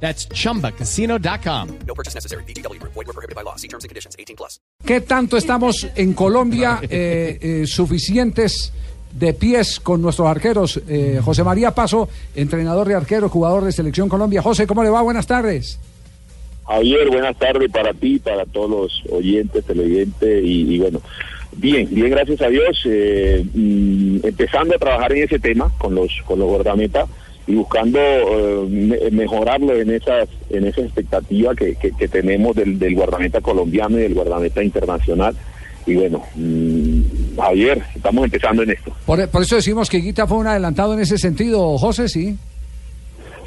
That's chumbacasino.com. No purchase necessary. BGW. Void were prohibited by law. See terms and conditions. 18 plus. ¿Qué tanto estamos en Colombia eh, eh, suficientes de pies con nuestros arqueros? Eh, José María Paso, entrenador de arquero, jugador de Selección Colombia. José, ¿cómo le va? Buenas tardes. Javier, buenas tardes para ti, para todos los oyentes, televidentes y, y bueno, bien, bien, gracias a Dios. eh, mm, empezando a trabajar en ese tema con los con los guardametas y buscando eh, me- mejorarlo en esas en esa expectativa que, que- tenemos del, del guardameta colombiano y del guardameta internacional. Y bueno, mm, Javier, estamos empezando en esto. Por eso decimos que Guita fue un adelantado en ese sentido, José, sí.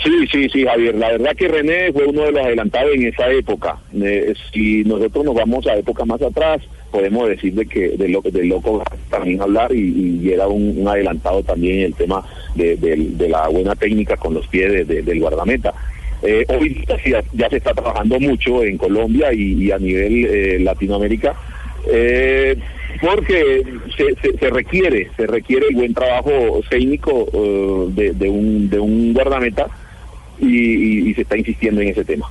Sí, sí, sí, Javier. La verdad que René fue uno de los adelantados en esa época. Eh, si nosotros nos vamos a épocas más atrás, podemos decir de que de lo de loco también hablar y, y era un, adelantado también el tema de, del- la buena técnica con los pies de- de- del guardameta. Eh, hoy ya, ya se está trabajando mucho en Colombia y, a nivel eh, Latinoamérica. Eh, porque se, se- requiere, se requiere el buen trabajo técnico eh, de un, de un guardameta y, y- y se está insistiendo en ese tema.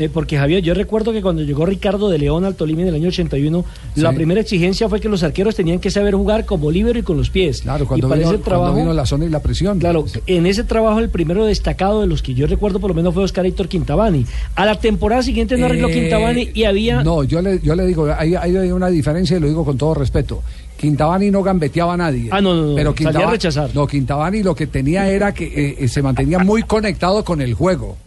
Eh, porque Javier, yo recuerdo que cuando llegó Ricardo de León al Tolima en el año 81, la Sí. primera exigencia fue que los arqueros tenían que saber jugar como líbero y con los pies. Claro, cuando, y para vino, ese cuando trabajo, vino la zona y la presión. Claro, en ese trabajo el primero destacado de los que yo recuerdo por lo menos fue Oscar Héctor Quintabani. A la temporada siguiente no arregló Eh, Quintabani y había... No, yo le, yo le digo, hay, hay una diferencia y lo digo con todo respeto. Quintabani no gambeteaba a nadie. Ah, no, no, no, Pero salía a Quintaba- rechazar. No, Quintabani lo que tenía era que eh, eh, se mantenía muy conectado con el juego.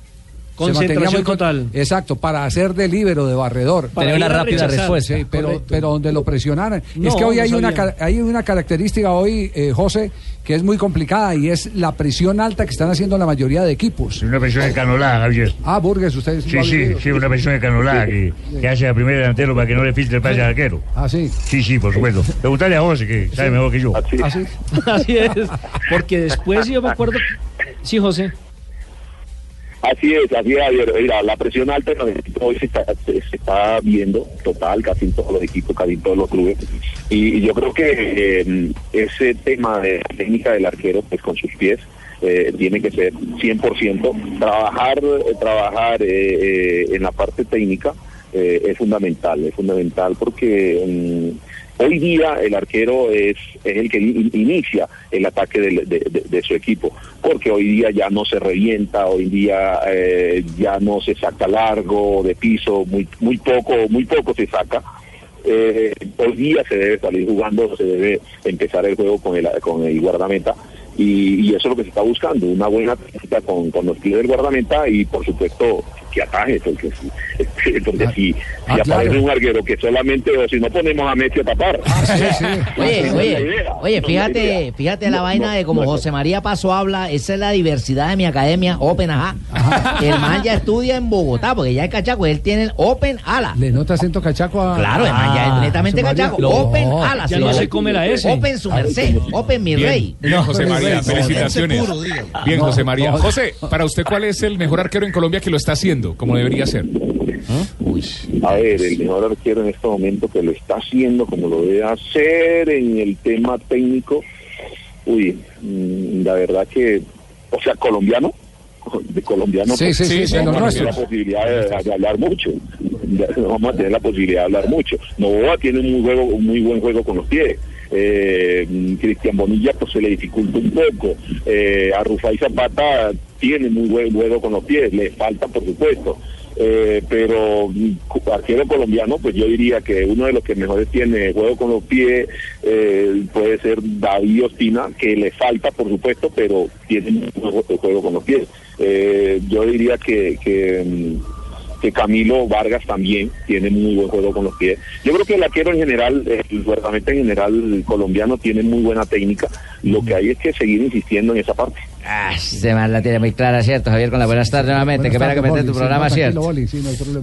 Concentración con- total. Exacto, para hacer de líbero, de barredor. Para una rápida respuesta. Sí, pero, Correcto. pero donde lo presionaran. No, es que hoy no hay, una, sabía. hay una característica hoy, eh, José, que es muy complicada y es la presión alta que están haciendo la mayoría de equipos. Una presión escanolada, Javier. Ah, Burgues, ustedes. Sí, sí, sí, una presión escanolada que, que hace al primer delantero para que no le filtre el pase al arquero. Ah, sí. Sí, sí, por supuesto. Preguntale a José, que sabe mejor que yo. Así, Ah, sí. Así es. Porque después yo me acuerdo... Sí, José. Así es, así es, Javier. Mira, la presión alta en los equipos hoy se está, se, está viendo total, casi en todos los equipos, casi en todos los clubes. Y, yo creo que eh, ese tema de técnica del arquero, pues con sus pies, eh, tiene que ser 100%. Trabajar, trabajar eh, eh, en la parte técnica eh, es fundamental, es fundamental porque mm, hoy día el arquero es, es el que in- inicia el ataque de, de- su equipo, porque hoy día ya no se revienta, hoy día eh, ya no se saca largo de piso, muy, muy poco, muy poco se saca. Eh, hoy día se debe salir jugando, se debe empezar el juego con el, con el guardameta y, y eso es lo que se está buscando, una buena técnica con, con los pies del guardamenta y por supuesto que ataje, porque si, porque si, si Ah, aparece claro. un arquero que solamente, o si no ponemos a Messi a tapar. Sí, sí. Oye, fíjate, fíjate la No, vaina no, de como no, José María Paso habla, esa es la diversidad de mi academia, Open Ajá. El man ya estudia en Bogotá, porque ya es cachaco, él tiene el Open Ala. ¿Le nota acento cachaco a.? Claro, el man ya es netamente cachaco, No, Open Ala. ya no se come la S. Open su merced, Open mi rey. Bien, José María, no, felicitaciones. Bien, No, José María. no. José, para usted, ¿cuál es el mejor arquero en Colombia que lo está haciendo, como debería ser? A ver, el mejor arquero en este momento que lo está haciendo como lo debe hacer en el tema técnico, uy, mm, la verdad que, o sea, colombiano, de colombiano, Sí, pues, sí, sí, los vamos a tener la posibilidad de, de hablar mucho, vamos a tener la posibilidad de hablar mucho. Novoa tiene un muy, juego, un muy buen juego con los pies. Eh, Cristian Bonilla pues se le dificulta un poco. Eh, a Rufai Zapata tiene muy buen juego con los pies, le falta por supuesto. Eh, pero mm, arquero colombiano, pues yo diría que uno de los que mejores tiene juego con los pies eh, puede ser David Ospina, que le falta por supuesto, pero tiene juego- juego con los pies. Eh, yo diría que, que, mm, que Camilo Vargas también tiene muy buen juego con los pies. Yo creo que el arquero en general, el guardameta en general colombiano tiene muy buena técnica. Lo que hay es que seguir insistiendo en esa parte. Ah, este man la tiene muy clara, ¿cierto, Javier? Con la buenas tardes nuevamente. Qué pena que mete tu programa, ¿cierto?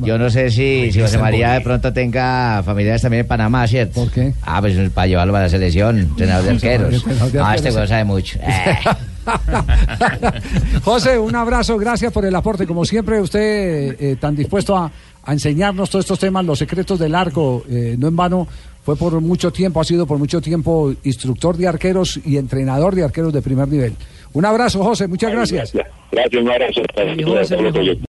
Yo no sé si, si José María de pronto tenga familiares también en Panamá, ¿cierto? ¿Por qué? Ah, pues para llevarlo a la selección, entrenador de arqueros. No, este arqueros. güey sabe mucho. José, un abrazo, gracias por el aporte. Como siempre, usted eh, tan dispuesto a, a enseñarnos todos estos temas, los secretos del arco, eh, no en vano, fue por mucho tiempo, ha sido por mucho tiempo instructor de arqueros y entrenador de arqueros de primer nivel. Un abrazo, José, muchas gracias. Gracias, un abrazo.